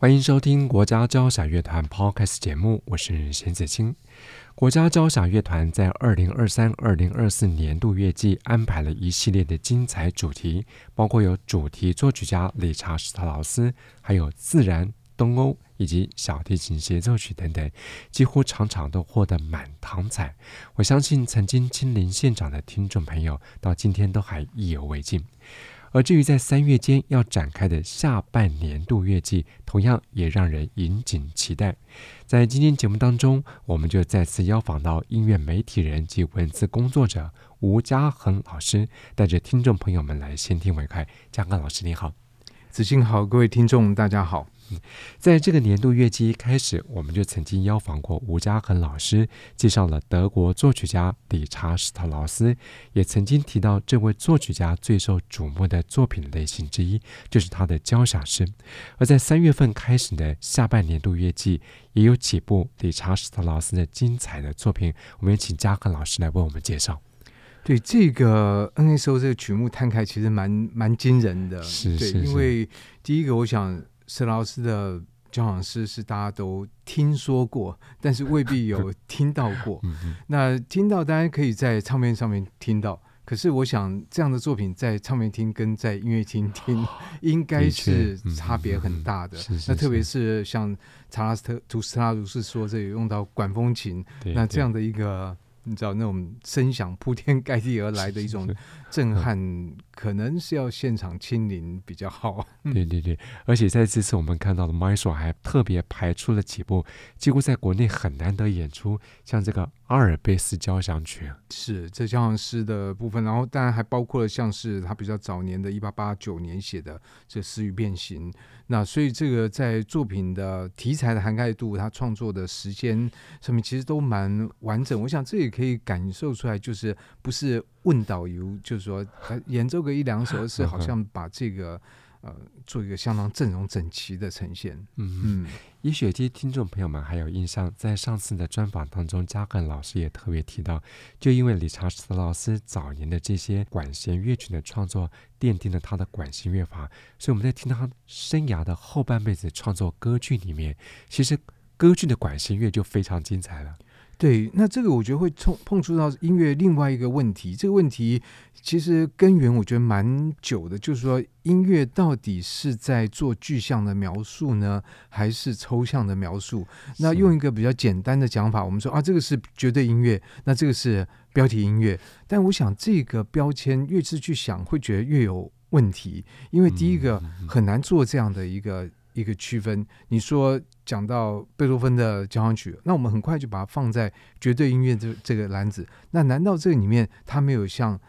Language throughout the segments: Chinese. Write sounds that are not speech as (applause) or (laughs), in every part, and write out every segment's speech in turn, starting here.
欢迎收听国家交响乐团 Podcast 节目，我是沈子清。国家交响乐团在二零二三、二零二四年度乐季安排了一系列的精彩主题，包括有主题作曲家理查史特劳斯，还有自然。东欧以及小提琴协奏曲等等，几乎场场都获得满堂彩。我相信曾经亲临现场的听众朋友，到今天都还意犹未尽。而至于在三月间要展开的下半年度月季，同样也让人引颈期待。在今天节目当中，我们就再次邀访到音乐媒体人及文字工作者吴嘉恒老师，带着听众朋友们来先听为快。嘉恒老师你好，子欣好，各位听众大家好。在这个年度月季一开始，我们就曾经邀访过吴家恒老师，介绍了德国作曲家理查史特劳斯，也曾经提到这位作曲家最受瞩目的作品类型之一就是他的交响诗。而在三月份开始的下半年度月季，也有几部理查史特劳斯的精彩的作品，我们也请嘉恒老师来为我们介绍。对这个 NSO 这个曲目摊开，其实蛮蛮惊人的，是是，对，因为第一个我想。史特劳斯的交响诗是大家都听说过，但是未必有 (laughs) 听到过。那听到当然可以在唱片上面听到，可是我想这样的作品在唱片厅跟在音乐厅听应该是差别很大的。那特别是像查拉斯特图斯拉如是说这里用到管风琴，那这样的一个你知道那种声响铺天盖地而来的一种震撼。可能是要现场亲临比较好。(laughs) 对对对，而且在这次我们看到的 Maestro 还特别排出了几部几乎在国内很难得演出，像这个阿尔卑斯交响曲，是这交响诗的部分，然后当然还包括了像是他比较早年的一八八九年写的这《诗与变形》，那所以这个在作品的题材的涵盖度，他创作的时间上面其实都蛮完整。我想这也可以感受出来，就是不是。问导游就是说，演奏个一两首，是好像把这个呃做一个相当阵容整齐的呈现。嗯嗯，也许有些听众朋友们还有印象，在上次的专访当中，嘉恒老师也特别提到，就因为理查斯特劳斯早年的这些管弦乐曲的创作，奠定了他的管弦乐法，所以我们在听他生涯的后半辈子创作歌剧里面，其实歌剧的管弦乐就非常精彩了。对，那这个我觉得会碰碰触到音乐另外一个问题。这个问题其实根源我觉得蛮久的，就是说音乐到底是在做具象的描述呢，还是抽象的描述？那用一个比较简单的讲法，我们说啊，这个是绝对音乐，那这个是标题音乐。但我想这个标签越是去想，会觉得越有问题，因为第一个很难做这样的一个。一个区分，你说讲到贝多芬的交响曲，那我们很快就把它放在绝对音乐这这个篮子。那难道这个里面它没有像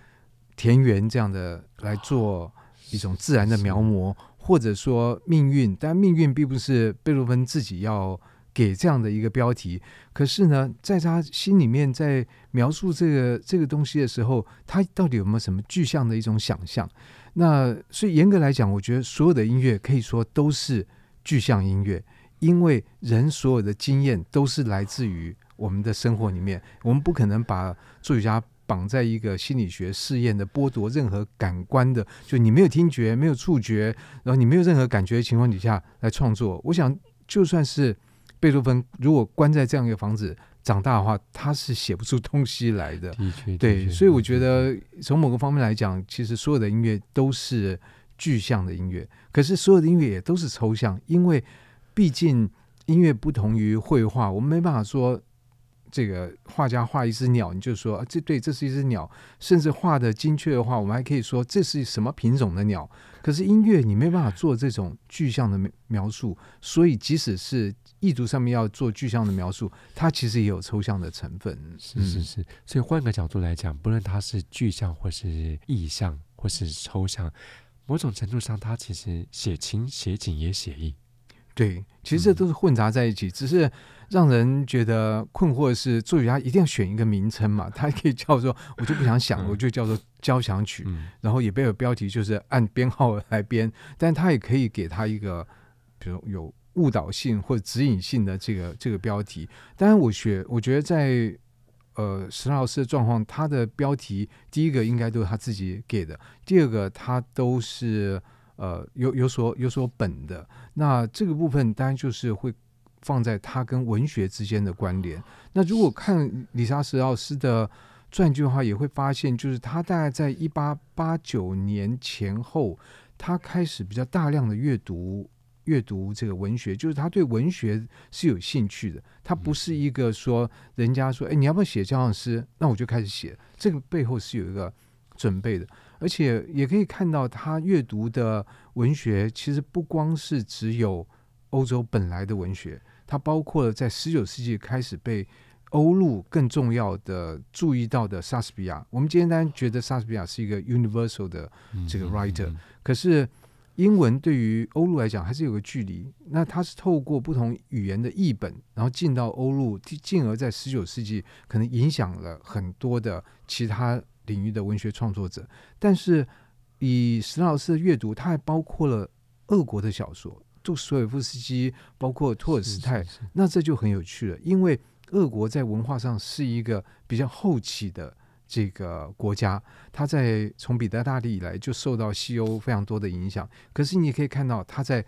田园这样的来做一种自然的描摹，或者说命运？但命运并不是贝多芬自己要给这样的一个标题。可是呢，在他心里面在描述这个这个东西的时候，他到底有没有什么具象的一种想象？那所以严格来讲，我觉得所有的音乐可以说都是。具象音乐，因为人所有的经验都是来自于我们的生活里面，我们不可能把作曲家绑在一个心理学试验的剥夺任何感官的，就你没有听觉、没有触觉，然后你没有任何感觉的情况底下来创作。我想，就算是贝多芬，如果关在这样一个房子长大的话，他是写不出东西来的。的确，对，所以我觉得从某个方面来讲，其实所有的音乐都是。具象的音乐，可是所有的音乐也都是抽象，因为毕竟音乐不同于绘画，我们没办法说这个画家画一只鸟，你就说啊，这对，这是一只鸟，甚至画的精确的话，我们还可以说这是什么品种的鸟。可是音乐你没办法做这种具象的描述，所以即使是意图上面要做具象的描述，它其实也有抽象的成分。是是是，所以换个角度来讲，不论它是具象或是意象或是抽象。某种程度上，他其实写情写景也写意。对，其实这都是混杂在一起，嗯、只是让人觉得困惑的是，作曲家一定要选一个名称嘛？他可以叫做，我就不想想，嗯、我就叫做交响曲，嗯、然后也没有标题，就是按编号来编，但他也可以给他一个，比如有误导性或者指引性的这个这个标题。当然，我学，我觉得在呃史老师的状况，他的标题第一个应该都是他自己给的，第二个他都是。呃，有有所有所本的，那这个部分当然就是会放在他跟文学之间的关联。那如果看理查·史老师的传记的话，也会发现，就是他大概在一八八九年前后，他开始比较大量的阅读阅读这个文学，就是他对文学是有兴趣的。他不是一个说人家说，哎，你要不要写交响诗？那我就开始写。这个背后是有一个准备的。而且也可以看到，他阅读的文学其实不光是只有欧洲本来的文学，它包括了在十九世纪开始被欧陆更重要的注意到的莎士比亚。我们今天当然觉得莎士比亚是一个 universal 的这个 writer，嗯嗯嗯，可是英文对于欧陆来讲还是有个距离。那它是透过不同语言的译本，然后进到欧陆，进而在十九世纪可能影响了很多的其他。领域的文学创作者，但是以史老师的阅读，它还包括了俄国的小说，杜斯妥也夫斯基，包括托尔斯泰，那这就很有趣了，因为俄国在文化上是一个比较后期的这个国家，它在从彼得大帝以来就受到西欧非常多的影响，可是你也可以看到他在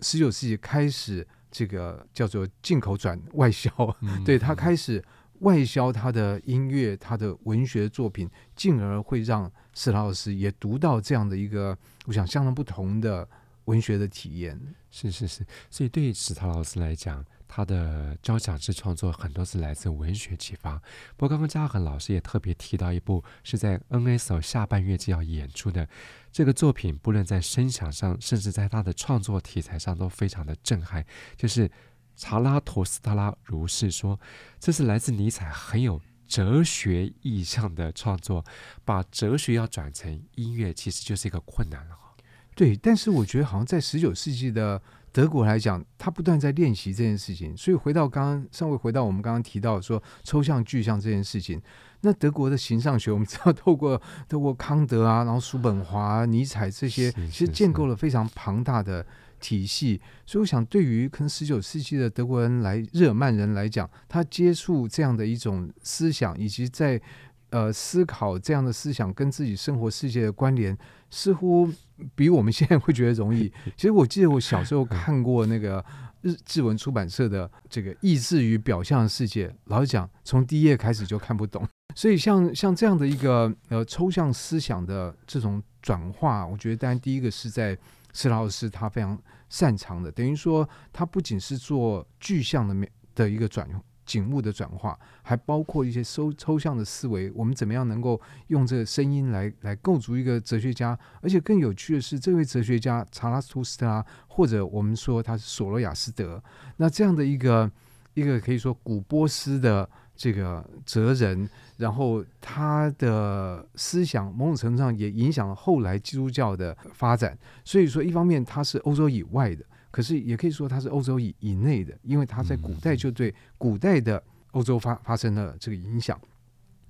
十九世纪开始这个叫做进口转外销，嗯、对他开始。外销他的音乐，他的文学作品，进而会让史特劳斯也读到这样的一个，我想相当不同的文学的体验。是是是，所以对于史塔老师来讲，他的交响式创作很多是来自文学启发。不过刚刚嘉恒老师也特别提到一部是在 NSO 下半月季要演出的这个作品，不论在声响上，甚至在他的创作题材上都非常的震撼，就是。查拉图斯特拉如是说：“这是来自尼采很有哲学意象的创作，把哲学要转成音乐，其实就是一个困难了哈。”对，但是我觉得好像在十九世纪的德国来讲，他不断在练习这件事情。所以回到刚刚，稍微回到我们刚刚提到说抽象具象这件事情，那德国的形上学，我们知道透过 (laughs) 透过康德啊，然后叔本华、尼采这些，其实建构了非常庞大的。体系，所以我想，对于可能十九世纪的德国人来，日耳曼人来讲，他接触这样的一种思想，以及在呃思考这样的思想跟自己生活世界的关联，似乎比我们现在会觉得容易。(laughs) 其实我记得我小时候看过那个日志文出版社的这个《意志与表象的世界》，老实讲，从第一页开始就看不懂。(laughs) 所以像像这样的一个呃抽象思想的这种转化，我觉得当然第一个是在。施老师他非常擅长的，等于说他不仅是做具象的面的一个转景物的转化，还包括一些抽抽象的思维。我们怎么样能够用这个声音来来构筑一个哲学家？而且更有趣的是，这位哲学家查拉图斯特拉，或者我们说他是索罗亚斯德，那这样的一个一个可以说古波斯的。这个哲人，然后他的思想某种程度上也影响了后来基督教的发展。所以说，一方面他是欧洲以外的，可是也可以说它是欧洲以以内的，因为它在古代就对古代的欧洲发发生了这个影响。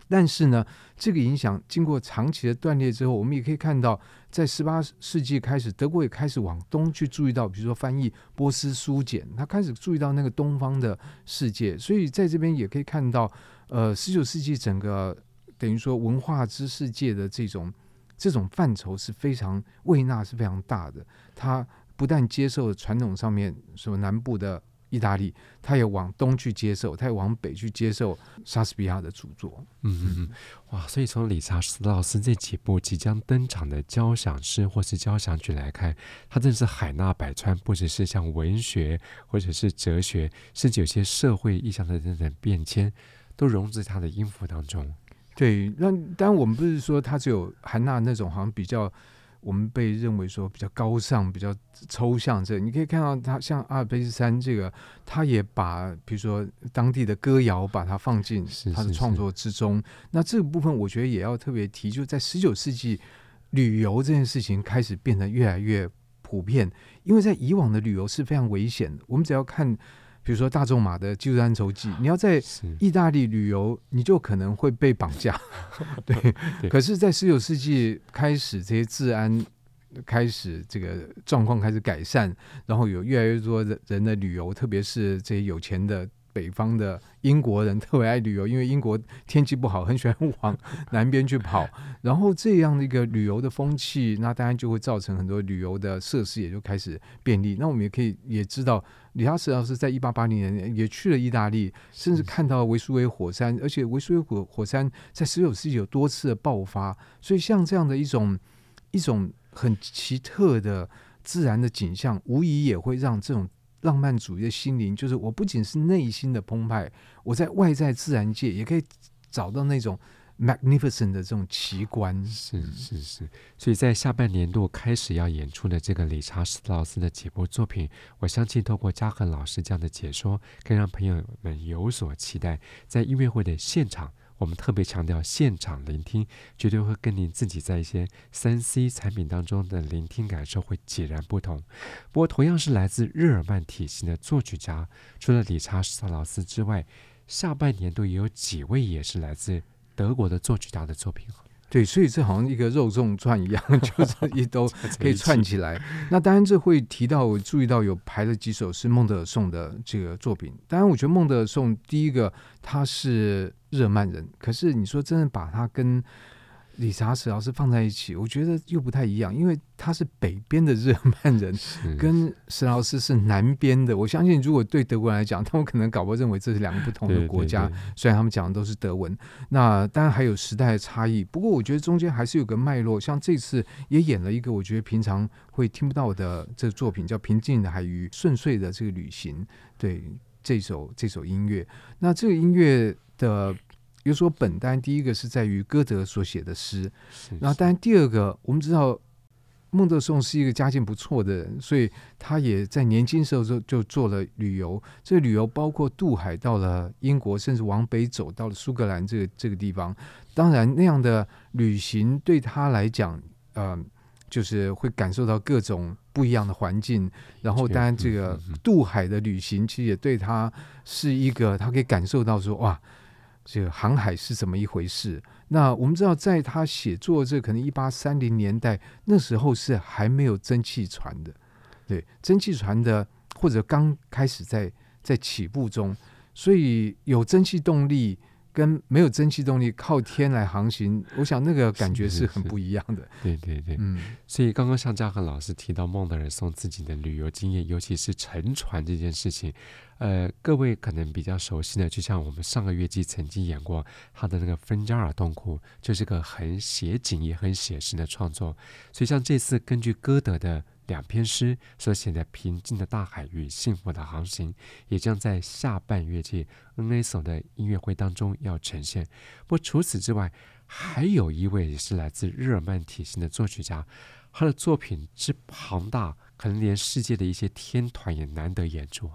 但是呢，这个影响经过长期的断裂之后，我们也可以看到，在十八世纪开始，德国也开始往东去注意到，比如说翻译波斯书简，他开始注意到那个东方的世界。所以在这边也可以看到，呃，十九世纪整个等于说文化知识界的这种这种范畴是非常魏纳是非常大的。他不但接受传统上面说南部的。意大利，他也往东去接受，他也往北去接受莎士比亚的著作。嗯嗯嗯，哇！所以从理查·史特劳斯这几部即将登场的交响诗或是交响曲来看，他真是海纳百川，不只是像文学或者是哲学，甚至有些社会意象的等等变迁，都融入他的音符当中。对，那当然我们不是说他只有含纳那种好像比较。我们被认为说比较高尚、比较抽象，这你可以看到他像阿尔卑斯山这个，他也把比如说当地的歌谣把它放进他的创作之中。是是是，那这个部分我觉得也要特别提，就在十九世纪旅游这件事情开始变得越来越普遍，因为在以往的旅游是非常危险的。我们只要看，比如说大仲马的《基督山愁记》，你要在意大利旅游，你就可能会被绑架。(laughs) 对，对可是，在十九世纪开始，这些治安开始这个状况开始改善，然后有越来越多的人的旅游，特别是这些有钱的。北方的英国人特别爱旅游，因为英国天气不好，很喜欢往南边去跑。(laughs) 然后这样的一个旅游的风气，那当然就会造成很多旅游的设施也就开始便利。那我们也可以也知道，李哈士老师在一八八零年也去了意大利，甚至看到维苏威火山，而且维苏威火火山在十九世纪有多次的爆发。所以像这样的一种一种很奇特的自然的景象，无疑也会让这种。浪漫主义的心灵，就是我不仅是内心的澎湃，我在外在自然界也可以找到那种 magnificent 的这种奇观。是是是，所以在下半年度开始要演出的这个理查斯特劳斯的几部作品，我相信透过嘉恒老师这样的解说，可以让朋友们有所期待，在音乐会的现场。我们特别强调现场聆听，绝对会跟您自己在一些三 C 产品当中的聆听感受会截然不同。不过，同样是来自日耳曼体系的作曲家，除了理查斯特劳斯之外，下半年度也有几位也是来自德国的作曲家的作品。对，所以这好像一个肉粽串一样，(laughs) 就是 (laughs) 一都可以串起来。那当然，这会提到我注意到有排了几首是孟德尔颂的这个作品。当然，我觉得孟德尔颂第一个他是日耳曼人，可是你说真的把他跟理查史老师放在一起，我觉得又不太一样，因为他是北边的日耳曼人，跟史老师是南边的。我相信，如果对德国人来讲，他们可能搞不认为这是两个不同的国家。对对对，虽然他们讲的都是德文，那当然还有时代的差异。不过，我觉得中间还是有个脉络。像这次也演了一个我觉得平常会听不到的这个作品，叫《平静的海与顺遂的这个旅行》。对，这首这首音乐，那这个音乐的。比如说，本单第一个是在于歌德所写的诗，然后当然第二个，我们知道孟德松是一个家境不错的人，所以他也在年轻时候就就做了旅游。这个旅游包括渡海到了英国，甚至往北走到了苏格兰这个这个地方。当然，那样的旅行对他来讲，呃，就是会感受到各种不一样的环境。然后，当然这个渡海的旅行其实也对他是一个，他可以感受到说哇。这个航海是怎么一回事？那我们知道，在他写作这可能一八三零年代那时候是还没有蒸汽船的，对，蒸汽船的或者刚开始在在起步中，所以有蒸汽动力跟没有蒸汽动力靠天来航行，我想那个感觉是很不一样的。对对对，嗯，所以刚刚像嘉恒老师提到孟德尔送自己的旅游经验，尤其是乘船这件事情。呃，各位可能比较熟悉的，就像我们上个月季曾经演过他的那个《芬加尔洞窟》，就是个很写景也很写实的创作。所以像这次根据歌德的两篇诗所写的《平静的大海与幸福的航行》，也将在下半月季 NSO 的音乐会当中要呈现。不过除此之外，还有一位也是来自日耳曼体系的作曲家，他的作品之庞大，可能连世界的一些天团也难得演出。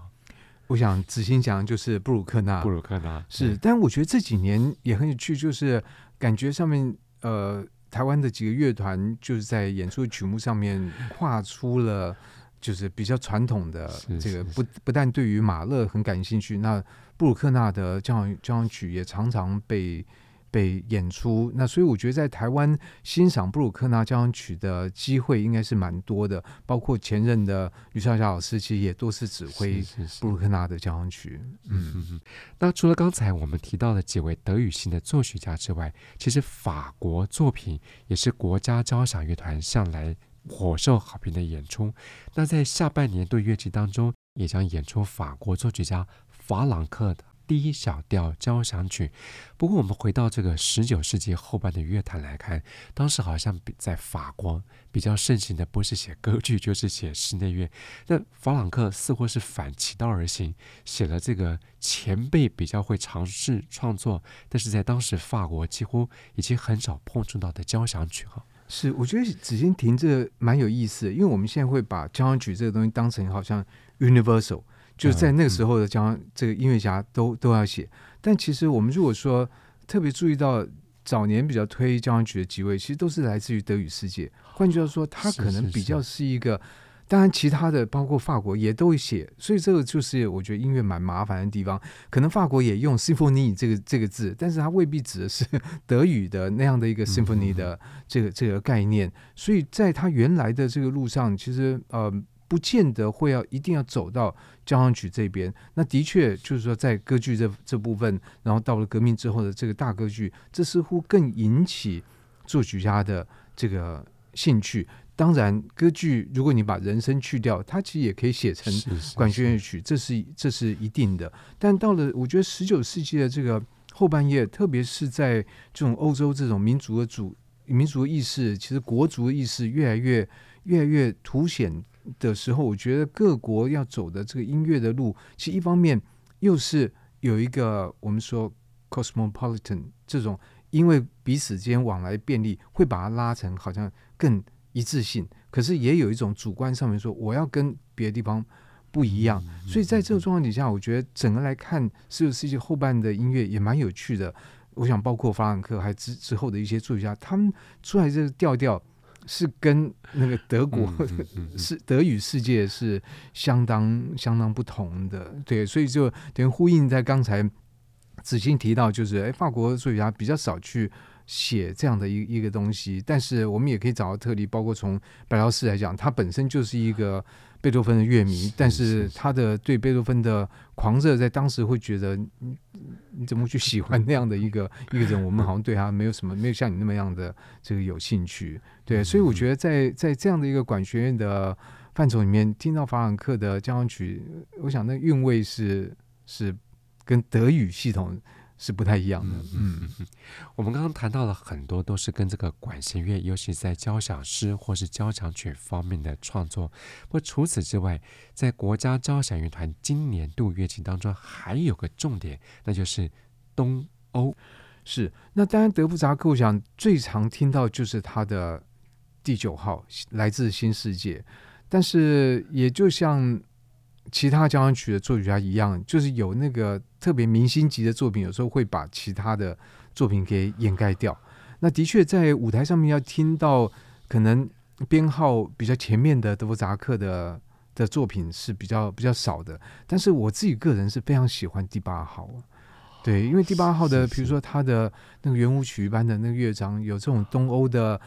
我想仔细讲，就是布鲁克纳，布鲁克纳是，但我觉得这几年也很有趣，就是感觉上面呃，台湾的几个乐团就是在演出的曲目上面跨出了，就是比较传统的这个不不但对于马勒很感兴趣，那布鲁克纳的交响交响曲也常常被。被演出，那所以我觉得在台湾欣赏布鲁克纳交响曲的机会应该是蛮多的，包括前任的吕绍霞老师其实也多次指挥布鲁克纳的交响曲。嗯嗯嗯。那除了刚才我们提到的几位德语系的作曲家之外，其实法国作品也是国家交响乐团向来火受好评的演出。那在下半年度乐季当中，也将演出法国作曲家法朗克的。第一小调交响曲。不过，我们回到这个十九世纪后半的乐坛来看，当时好像比在法国比较盛行的不是写歌剧，就是写室内乐。那法朗克似乎是反其道而行，写了这个前辈比较会尝试创作，但是在当时法国几乎已经很少碰触到的交响曲哈。是，我觉得紫金亭这个蛮有意思的，因为我们现在会把交响曲这个东西当成好像 universal。就是在那个时候的交，这个音乐家都都要写。但其实我们如果说特别注意到早年比较推交响曲的几位，其实都是来自于德语世界。换句话说，他可能比较是一个当然，其他的包括法国也都会写，所以这个就是我觉得音乐蛮麻烦的地方。可能法国也用 symphony 这个这个字，但是它未必指的是 (laughs) 德语的那样的一个 symphony 的这个这个概念。所以在他原来的这个路上，其实呃，不见得会要一定要走到交响曲这边。那的确就是说，在歌剧这这部分，然后到了革命之后的这个大歌剧，这似乎更引起作曲家的这个兴趣。当然，歌剧如果你把人声去掉，它其实也可以写成管弦乐曲，这是这是一定的。但到了我觉得十九世纪的这个后半叶，特别是在这种欧洲这种民族的主民族意识，其实国族意识越来越越来越凸显的时候，我觉得各国要走的这个音乐的路，其实一方面又是有一个我们说 cosmopolitan 这种，因为彼此之间往来便利，会把它拉成好像更。一致性，可是也有一种主观上面说，我要跟别的地方不一样。所以在这个状况底下，我觉得整个来看十九世纪后半的音乐也蛮有趣的。我想包括法朗克还之之后的一些作曲家，他们出来这个调调是跟那个德国是德语世界是相当相当不同的。对，所以就等于呼应在刚才子欣提到，就是哎，法国作曲家比较少去。写这样的一一个东西，但是我们也可以找到特例，包括从白劳士来讲，他本身就是一个贝多芬的乐迷，但是他的对贝多芬的狂热，在当时会觉得，你你怎么去喜欢那样的一个 (laughs) 一个人？我们好像对他没有什么，没有像你那么样的这个有兴趣。对，所以我觉得在在这样的一个管弦乐的范畴里面，听到法朗克的交响曲，我想那韵味是是跟德语系统。是不太一样的。嗯嗯嗯，我们刚刚谈到了很多都是跟这个管弦乐，尤其在交响诗或是交响曲方面的创作。不过除此之外，在国家交响乐团今年度乐器当中，还有个重点，那就是东欧。是，那当然德布扎克，我想最常听到就是他的第九号，来自新世界。但是也就像。其他交响曲的作曲家一样，就是有那个特别明星级的作品，有时候会把其他的作品给掩盖掉。那的确在舞台上面要听到可能编号比较前面的德弗扎克的的作品是比较比较少的。但是我自己个人是非常喜欢第八号，对，因为第八号的，比如说他的那个圆舞曲般的那个乐章，有这种东欧的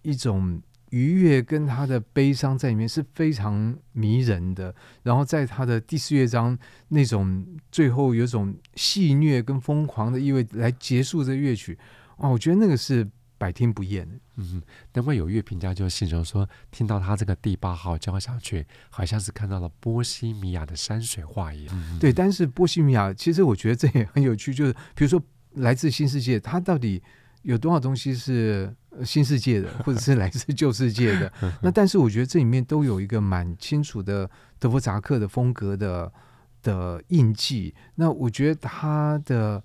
一种。愉悦跟他的悲伤在里面是非常迷人的，然后在他的第四乐章那种最后有种戏谑跟疯狂的意味来结束这乐曲，哦，我觉得那个是百听不厌。嗯，难怪有乐评家就形容说，听到他这个第八号交响曲，好像是看到了波西米亚的山水画一样。嗯、对，但是波西米亚其实我觉得这也很有趣，就是比如说来自新世界，它到底有多少东西是？新世界的，(laughs) 或者是来自旧世界的，那但是我觉得这里面都有一个蛮清楚的德弗扎克的风格的的印记。那我觉得他的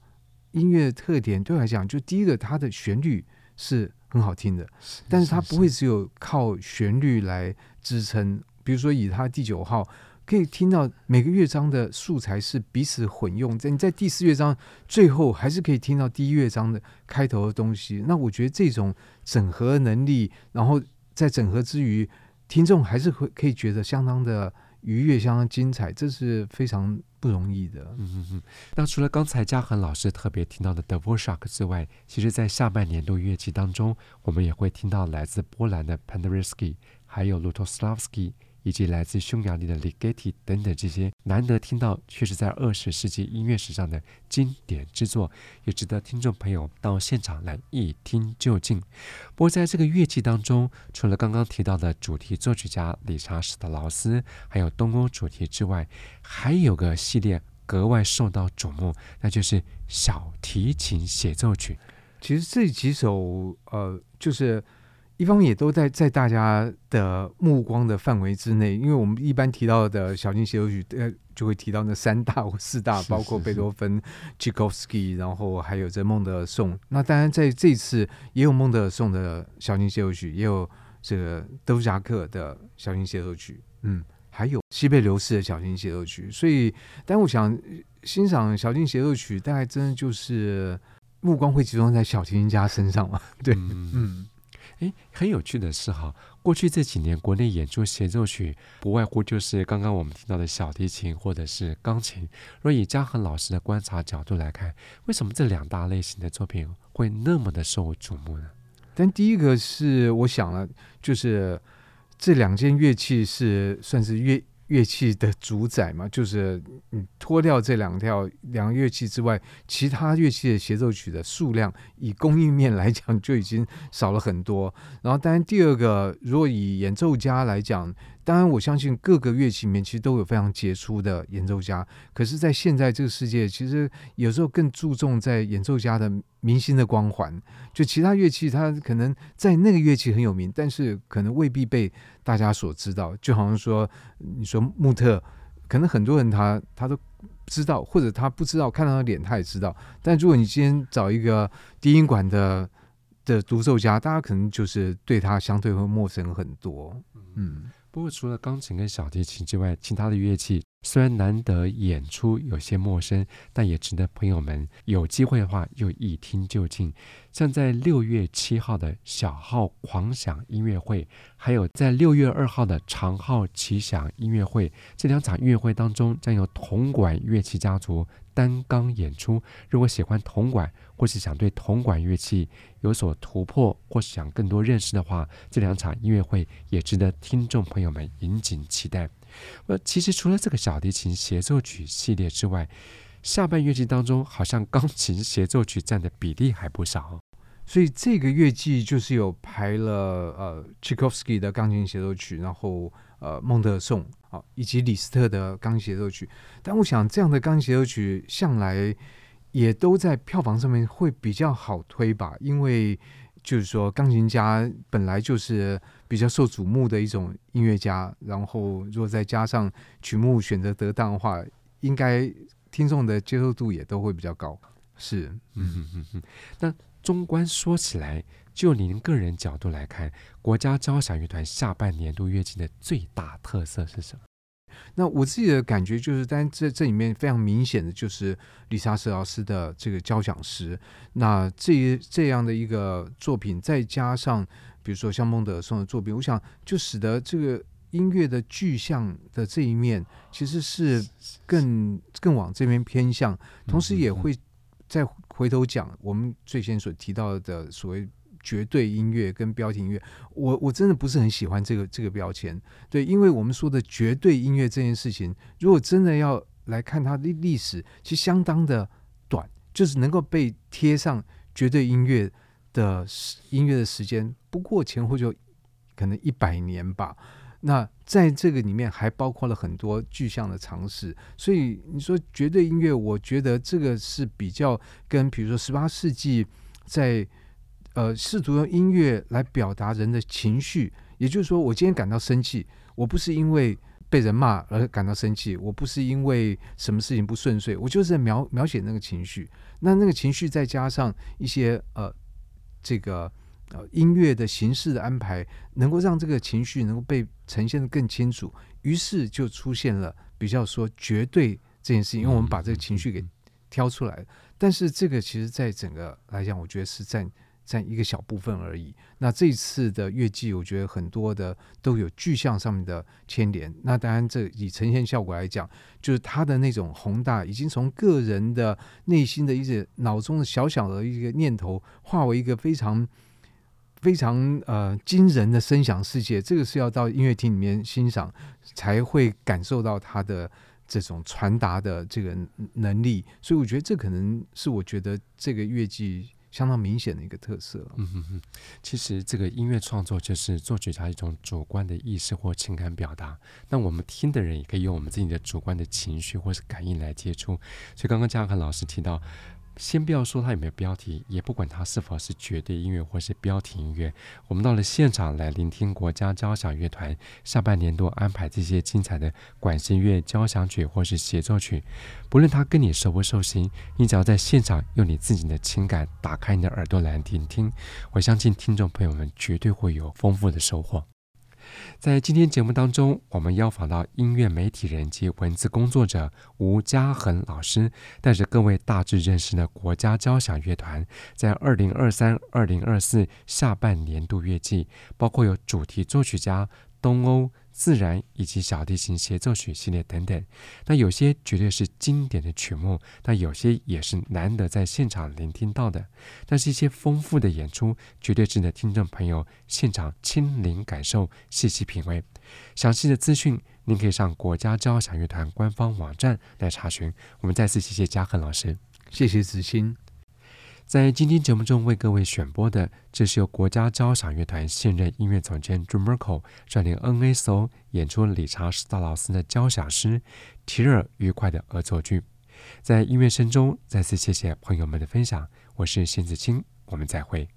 音乐特点对我来讲，就第一个，他的旋律是很好听的，但是他不会只有靠旋律来支撑。比如说以他第九号。可以听到每个乐章的素材是彼此混用，在你在第四乐章最后还是可以听到第一乐章的开头的东西。那我觉得这种整合能力，然后在整合之余，听众还是会可以觉得相当的愉悦、相当精彩，这是非常不容易的。嗯嗯嗯。那除了刚才嘉恒老师特别听到的德弗札克之外，其实在下半年度乐器当中，我们也会听到来自波兰的 Penderecki，还有 Lutoslawski。以及来自匈牙利的 Ligeti 等等这些难得听到，却是在二十世纪音乐史上的经典之作，也值得听众朋友到现场来一听究竟。不过，在这个乐器当中，除了刚刚提到的主题作曲家理查史特劳斯，还有东欧主题之外，还有个系列格外受到瞩目，那就是小提琴协奏曲。其实这几首，呃，就是。一方面也都在在大家的目光的范围之内，因为我们一般提到的小提琴协奏曲，呃，就会提到那三大或四大，包括贝多芬、柴可夫斯基，然后还有这孟德尔颂。那当然在这次也有孟德尔颂的小型协奏曲，也有这个德弗札克的小型协奏曲，嗯，还有西贝流士的小型协奏曲。所以，但我想欣赏小提琴协奏曲，大概真的就是目光会集中在小提琴家身上嘛？对，嗯。诶，很有趣的是哈，过去这几年，国内演出协奏曲不外乎就是刚刚我们听到的小提琴或者是钢琴。若以嘉恒老师的观察角度来看，为什么这两大类型的作品会那么的受瞩目呢？但第一个是我想了，就是这两件乐器是算是乐。乐器的主宰嘛，就是你脱掉这两条两个乐器之外，其他乐器的协奏曲的数量，以供应面来讲就已经少了很多。然后，当然第二个，如果以演奏家来讲，当然我相信各个乐器里面其实都有非常杰出的演奏家。可是，在现在这个世界，其实有时候更注重在演奏家的明星的光环。就其他乐器，它可能在那个乐器很有名，但是可能未必被大家所知道。就好像说，你说穆特，可能很多人他他都知道，或者他不知道，看到他脸他也知道。但如果你今天找一个低音管的的独奏家，大家可能就是对他相对会陌生很多。嗯。不过，除了钢琴跟小提琴之外，其他的乐器虽然难得演出有些陌生，但也值得朋友们有机会的话又一听就进。像在六月七号的小号狂想音乐会，还有在六月二号的长号奇想音乐会，这两场音乐会当中将有铜管乐器家族担纲演出。如果喜欢铜管，或是想对铜管乐器有所突破，或是想更多认识的话，这两场音乐会也值得听众朋友们引颈期待。呃，其实除了这个小提琴协奏曲系列之外，下半乐季当中好像钢琴协奏曲占的比例还不少。所以这个乐季就是有排了呃柴可夫斯基的钢琴协奏曲，然后呃孟德颂啊，以及李斯特的钢琴协奏曲。但我想这样的钢琴协奏曲向来也都在票房上面会比较好推吧，因为就是说钢琴家本来就是比较受瞩目的一种音乐家，然后如果再加上曲目选择得当的话，应该听众的接受度也都会比较高。是，嗯嗯嗯嗯，那。综观说起来，就您个人角度来看，国家交响乐团下半年度乐季的最大特色是什么？那我自己的感觉就是，但这这里面非常明显的就是理查舍老师的这个交响诗。那这这样的一个作品，再加上比如说像孟德尔颂的作品，我想就使得这个音乐的具象的这一面，其实是更更往这边偏向，同时也会再。回头讲，我们最先所提到的所谓绝对音乐跟标题音乐，我我真的不是很喜欢这个这个标签。对，因为我们说的绝对音乐这件事情，如果真的要来看它的历史，其实相当的短，就是能够被贴上绝对音乐的音乐的时间，不过前后就可能一百年吧。那在这个里面还包括了很多具象的尝试，所以你说绝对音乐，我觉得这个是比较跟比如说十八世纪在呃试图用音乐来表达人的情绪，也就是说，我今天感到生气，我不是因为被人骂而感到生气，我不是因为什么事情不顺遂，我就是在描描写那个情绪，那那个情绪再加上一些呃这个。呃，音乐的形式的安排能够让这个情绪能够被呈现的更清楚，于是就出现了比较说绝对这件事情，因为我们把这个情绪给挑出来。但是这个其实在整个来讲，我觉得是占占一个小部分而已。那这次的乐季，我觉得很多的都有具象上面的牵连。那当然，这以呈现效果来讲，就是他的那种宏大，已经从个人的内心的一些脑中的小小的一个念头，化为一个非常。非常呃惊人的声响世界，这个是要到音乐厅里面欣赏才会感受到它的这种传达的这个能力，所以我觉得这可能是我觉得这个乐季相当明显的一个特色。嗯哼哼，其实这个音乐创作就是作曲家一种主观的意识或情感表达，那我们听的人也可以用我们自己的主观的情绪或是感应来接触。所以刚刚嘉恒老师提到。先不要说它有没有标题，也不管它是否是绝对音乐或是标题音乐，我们到了现场来聆听国家交响乐团下半年度安排这些精彩的管弦乐交响曲或是协奏曲，不论它跟你熟不熟悉，你只要在现场用你自己的情感打开你的耳朵来聆听，我相信听众朋友们绝对会有丰富的收获。在今天节目当中，我们邀访到音乐媒体人及文字工作者吴嘉恒老师，带着各位大致认识了国家交响乐团在二零二三、二零二四下半年度乐季，包括有主题作曲家东欧。自然以及小提琴协奏曲系列等等，那有些绝对是经典的曲目，那有些也是难得在现场聆听到的。但是，一些丰富的演出，绝对值得听众朋友现场亲临感受、细细品味。详细的资讯，您可以上国家交响乐团官方网站来查询。我们再次谢谢嘉恒老师，谢谢子欣。在今天节目中为各位选播的，这是由国家交响乐团现任音乐总监 Jun Murko 率领 NSO 演出理查斯特劳斯的交响诗《提尔愉快的恶作剧》。在音乐声中，再次谢谢朋友们的分享。我是邢子清，我们再会。